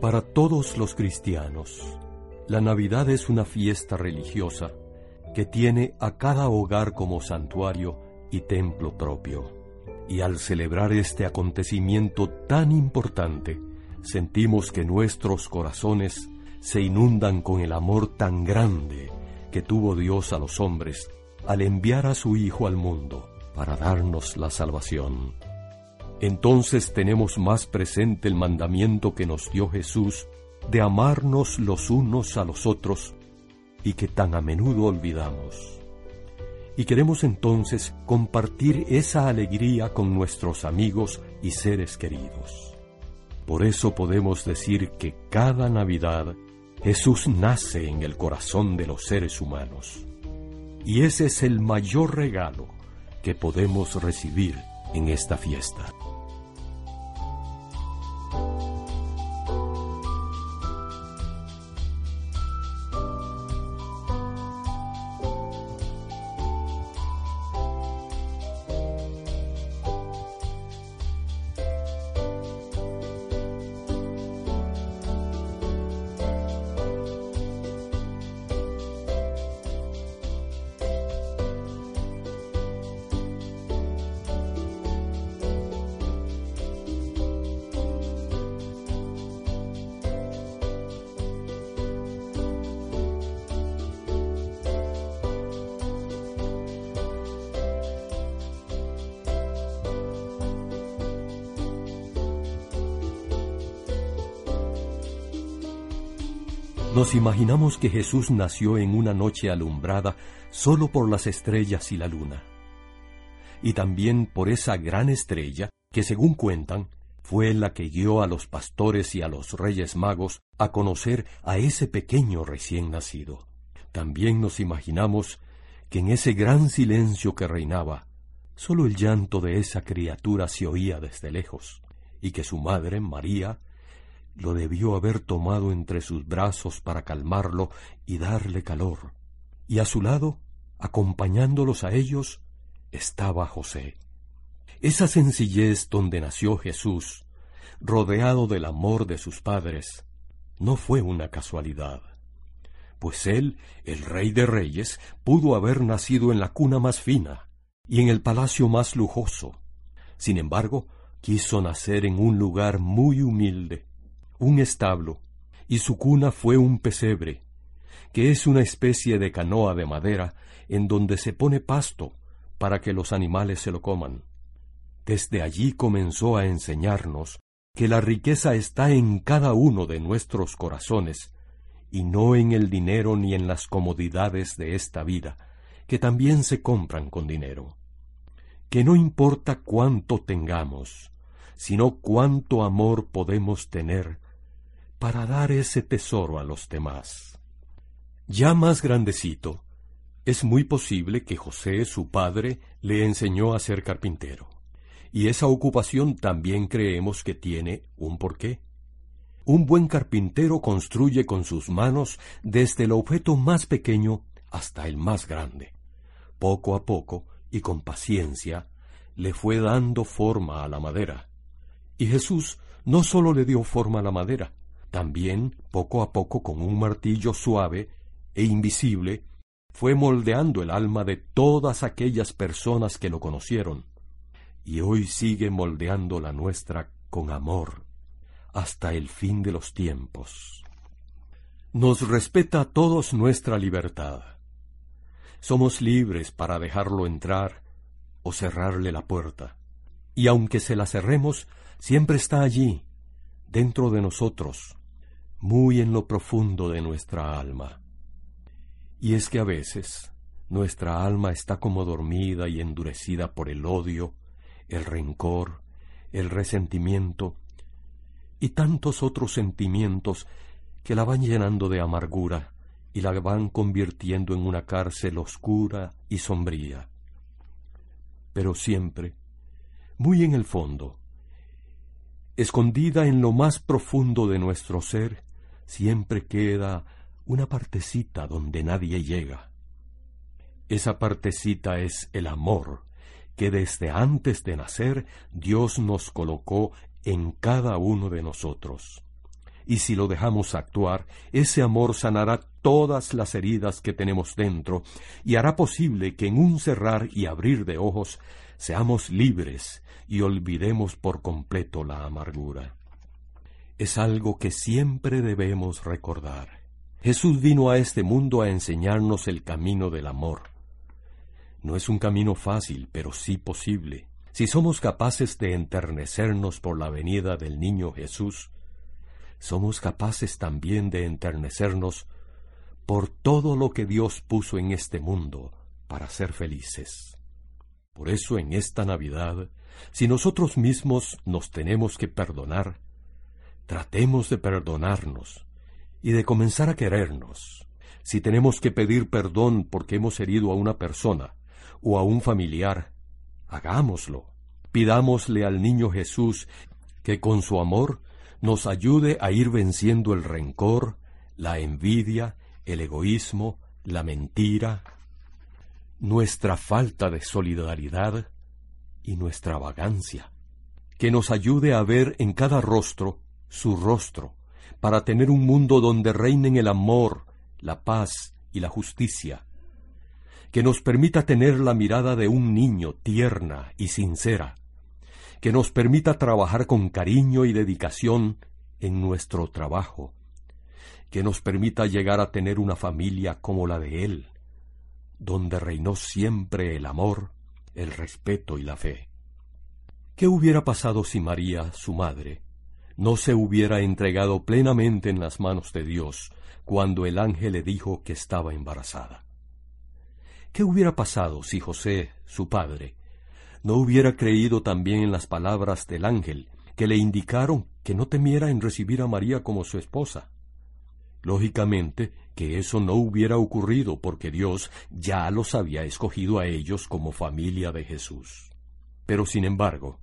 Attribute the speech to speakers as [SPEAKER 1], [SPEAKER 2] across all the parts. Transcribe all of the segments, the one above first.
[SPEAKER 1] Para todos los cristianos, la Navidad es una fiesta religiosa que tiene a cada hogar como santuario y templo propio. Y al celebrar este acontecimiento tan importante, sentimos que nuestros corazones se inundan con el amor tan grande que tuvo Dios a los hombres al enviar a su Hijo al mundo para darnos la salvación entonces tenemos más presente el mandamiento que nos dio Jesús de amarnos los unos a los otros y que tan a menudo olvidamos. Y queremos entonces compartir esa alegría con nuestros amigos y seres queridos. Por eso podemos decir que cada Navidad Jesús nace en el corazón de los seres humanos. Y ese es el mayor regalo que podemos recibir en esta fiesta. Nos imaginamos que Jesús nació en una noche alumbrada solo por las estrellas y la luna, y también por esa gran estrella que, según cuentan, fue la que guió a los pastores y a los reyes magos a conocer a ese pequeño recién nacido. También nos imaginamos que en ese gran silencio que reinaba, solo el llanto de esa criatura se oía desde lejos, y que su madre, María, lo debió haber tomado entre sus brazos para calmarlo y darle calor. Y a su lado, acompañándolos a ellos, estaba José. Esa sencillez donde nació Jesús, rodeado del amor de sus padres, no fue una casualidad, pues él, el rey de reyes, pudo haber nacido en la cuna más fina y en el palacio más lujoso. Sin embargo, quiso nacer en un lugar muy humilde, un establo, y su cuna fue un pesebre, que es una especie de canoa de madera en donde se pone pasto para que los animales se lo coman. Desde allí comenzó a enseñarnos que la riqueza está en cada uno de nuestros corazones, y no en el dinero ni en las comodidades de esta vida, que también se compran con dinero. Que no importa cuánto tengamos, sino cuánto amor podemos tener para dar ese tesoro a los demás. Ya más grandecito, es muy posible que José, su padre, le enseñó a ser carpintero. Y esa ocupación también creemos que tiene un porqué. Un buen carpintero construye con sus manos desde el objeto más pequeño hasta el más grande. Poco a poco y con paciencia le fue dando forma a la madera. Y Jesús no sólo le dio forma a la madera, también poco a poco con un martillo suave e invisible fue moldeando el alma de todas aquellas personas que lo conocieron, y hoy sigue moldeando la nuestra con amor hasta el fin de los tiempos. Nos respeta a todos nuestra libertad. Somos libres para dejarlo entrar o cerrarle la puerta. Y aunque se la cerremos, siempre está allí, dentro de nosotros, muy en lo profundo de nuestra alma. Y es que a veces nuestra alma está como dormida y endurecida por el odio, el rencor, el resentimiento y tantos otros sentimientos que la van llenando de amargura y la van convirtiendo en una cárcel oscura y sombría. Pero siempre, muy en el fondo, escondida en lo más profundo de nuestro ser, siempre queda una partecita donde nadie llega. Esa partecita es el amor que desde antes de nacer Dios nos colocó en cada uno de nosotros. Y si lo dejamos actuar, ese amor sanará todas las heridas que tenemos dentro y hará posible que en un cerrar y abrir de ojos seamos libres y olvidemos por completo la amargura. Es algo que siempre debemos recordar. Jesús vino a este mundo a enseñarnos el camino del amor. No es un camino fácil, pero sí posible. Si somos capaces de enternecernos por la venida del niño Jesús, somos capaces también de enternecernos por todo lo que Dios puso en este mundo para ser felices. Por eso en esta Navidad, si nosotros mismos nos tenemos que perdonar, tratemos de perdonarnos y de comenzar a querernos. Si tenemos que pedir perdón porque hemos herido a una persona o a un familiar, hagámoslo. Pidámosle al niño Jesús que con su amor nos ayude a ir venciendo el rencor, la envidia, el egoísmo, la mentira, nuestra falta de solidaridad y nuestra vagancia. Que nos ayude a ver en cada rostro su rostro, para tener un mundo donde reinen el amor, la paz y la justicia, que nos permita tener la mirada de un niño tierna y sincera, que nos permita trabajar con cariño y dedicación en nuestro trabajo, que nos permita llegar a tener una familia como la de Él, donde reinó siempre el amor, el respeto y la fe. ¿Qué hubiera pasado si María, su madre, no se hubiera entregado plenamente en las manos de Dios cuando el ángel le dijo que estaba embarazada? ¿Qué hubiera pasado si José, su padre, no hubiera creído también en las palabras del ángel, que le indicaron que no temiera en recibir a María como su esposa? Lógicamente que eso no hubiera ocurrido porque Dios ya los había escogido a ellos como familia de Jesús. Pero sin embargo,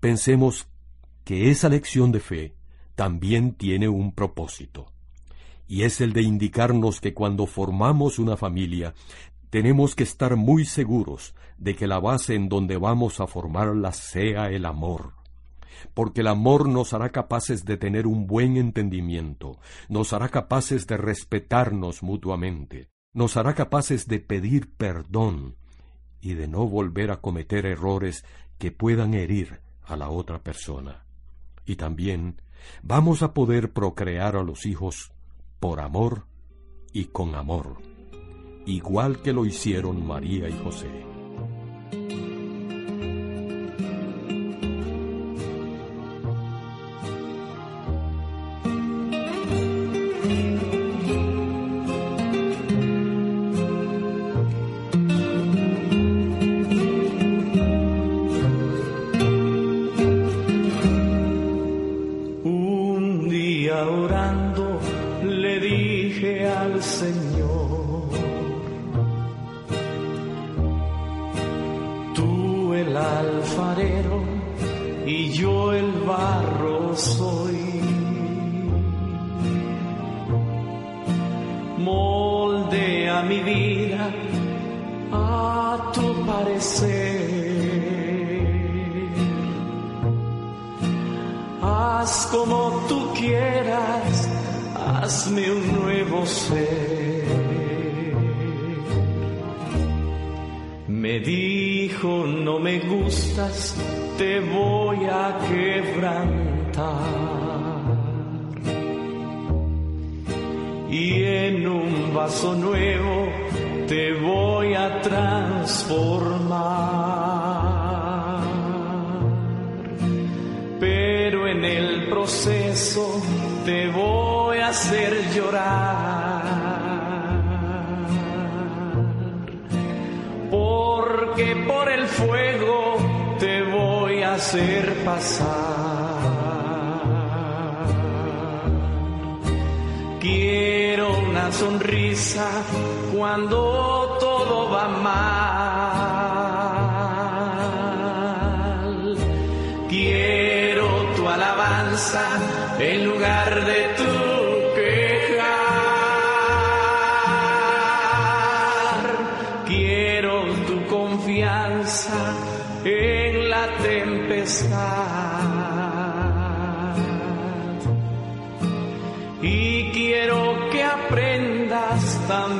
[SPEAKER 1] pensemos que esa lección de fe también tiene un propósito, y es el de indicarnos que cuando formamos una familia tenemos que estar muy seguros de que la base en donde vamos a formarla sea el amor. Porque el amor nos hará capaces de tener un buen entendimiento, nos hará capaces de respetarnos mutuamente, nos hará capaces de pedir perdón y de no volver a cometer errores que puedan herir a la otra persona. Y también vamos a poder procrear a los hijos por amor y con amor igual que lo hicieron María y José.
[SPEAKER 2] Un nuevo ser. Me dijo, no me gustas, te voy a quebrantar. Y en un vaso nuevo te voy a transformar. Pero en el proceso te voy hacer llorar. Porque por el fuego te voy a hacer pasar. Quiero una sonrisa cuando todo va mal. some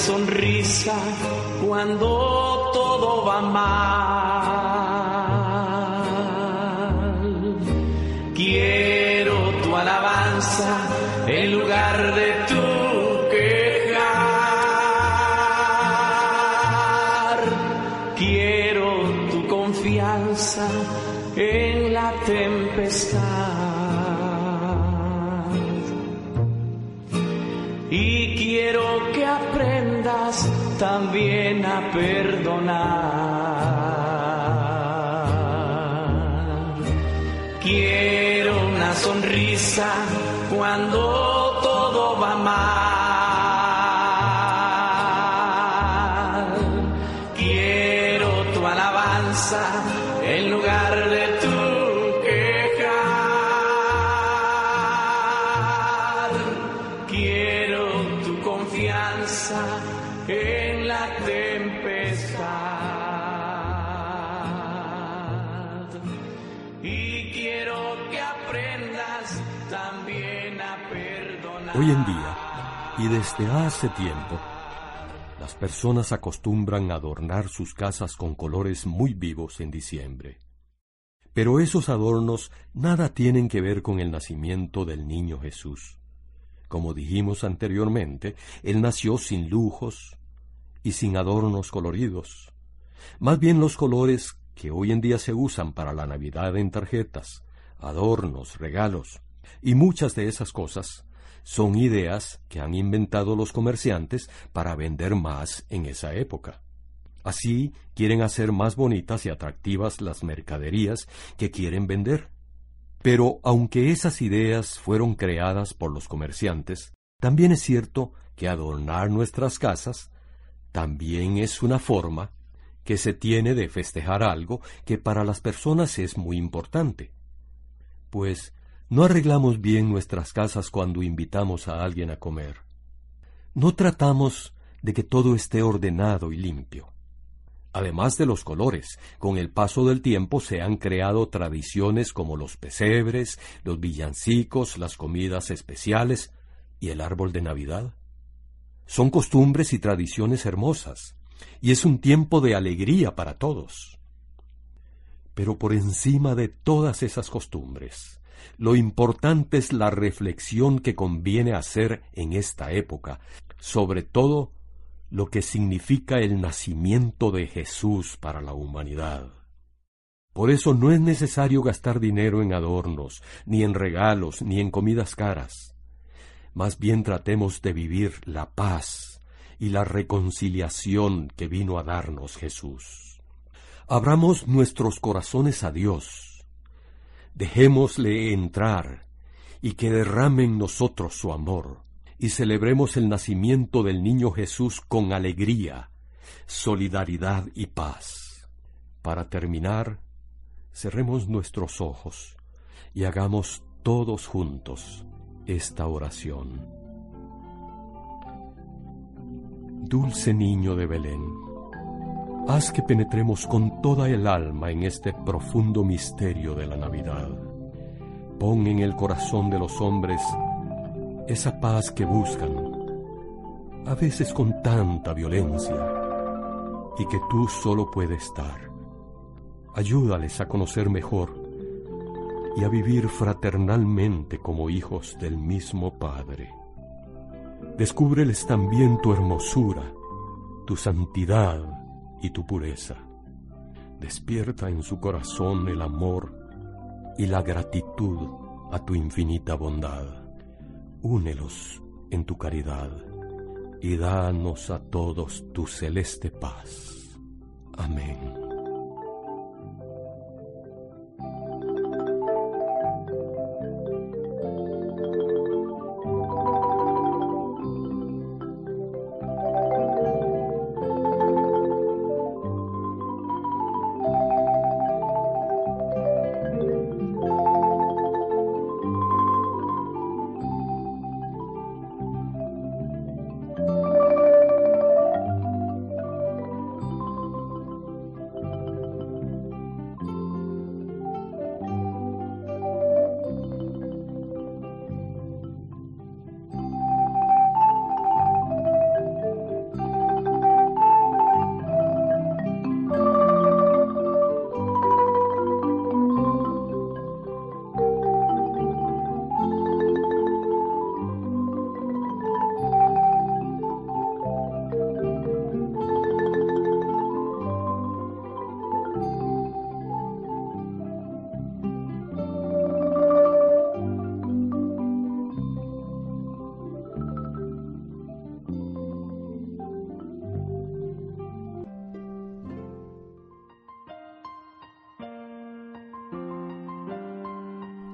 [SPEAKER 2] Sonrisa cuando todo va mal. Quiero tu alabanza en lugar de tu también a perdonar. Quiero una sonrisa cuando todo va mal. Quiero tu alabanza en lugar de
[SPEAKER 1] Hoy en día, y desde hace tiempo, las personas acostumbran adornar sus casas con colores muy vivos en diciembre. Pero esos adornos nada tienen que ver con el nacimiento del niño Jesús. Como dijimos anteriormente, Él nació sin lujos y sin adornos coloridos. Más bien los colores que hoy en día se usan para la Navidad en tarjetas, adornos, regalos y muchas de esas cosas son ideas que han inventado los comerciantes para vender más en esa época. Así quieren hacer más bonitas y atractivas las mercaderías que quieren vender. Pero aunque esas ideas fueron creadas por los comerciantes, también es cierto que adornar nuestras casas también es una forma que se tiene de festejar algo que para las personas es muy importante. Pues no arreglamos bien nuestras casas cuando invitamos a alguien a comer. No tratamos de que todo esté ordenado y limpio. Además de los colores, con el paso del tiempo se han creado tradiciones como los pesebres, los villancicos, las comidas especiales y el árbol de Navidad. Son costumbres y tradiciones hermosas, y es un tiempo de alegría para todos. Pero por encima de todas esas costumbres, lo importante es la reflexión que conviene hacer en esta época, sobre todo lo que significa el nacimiento de Jesús para la humanidad. Por eso no es necesario gastar dinero en adornos, ni en regalos, ni en comidas caras. Más bien tratemos de vivir la paz y la reconciliación que vino a darnos Jesús. Abramos nuestros corazones a Dios. Dejémosle entrar y que derrame en nosotros su amor y celebremos el nacimiento del niño Jesús con alegría, solidaridad y paz. Para terminar, cerremos nuestros ojos y hagamos todos juntos esta oración. Dulce niño de Belén, haz que penetremos con toda el alma en este profundo misterio de la Navidad. Pon en el corazón de los hombres esa paz que buscan, a veces con tanta violencia, y que tú solo puedes dar. Ayúdales a conocer mejor y a vivir fraternalmente como hijos del mismo Padre. Descúbreles también tu hermosura, tu santidad y tu pureza. Despierta en su corazón el amor y la gratitud a tu infinita bondad únelos en tu caridad y danos a todos tu celeste paz. Amén.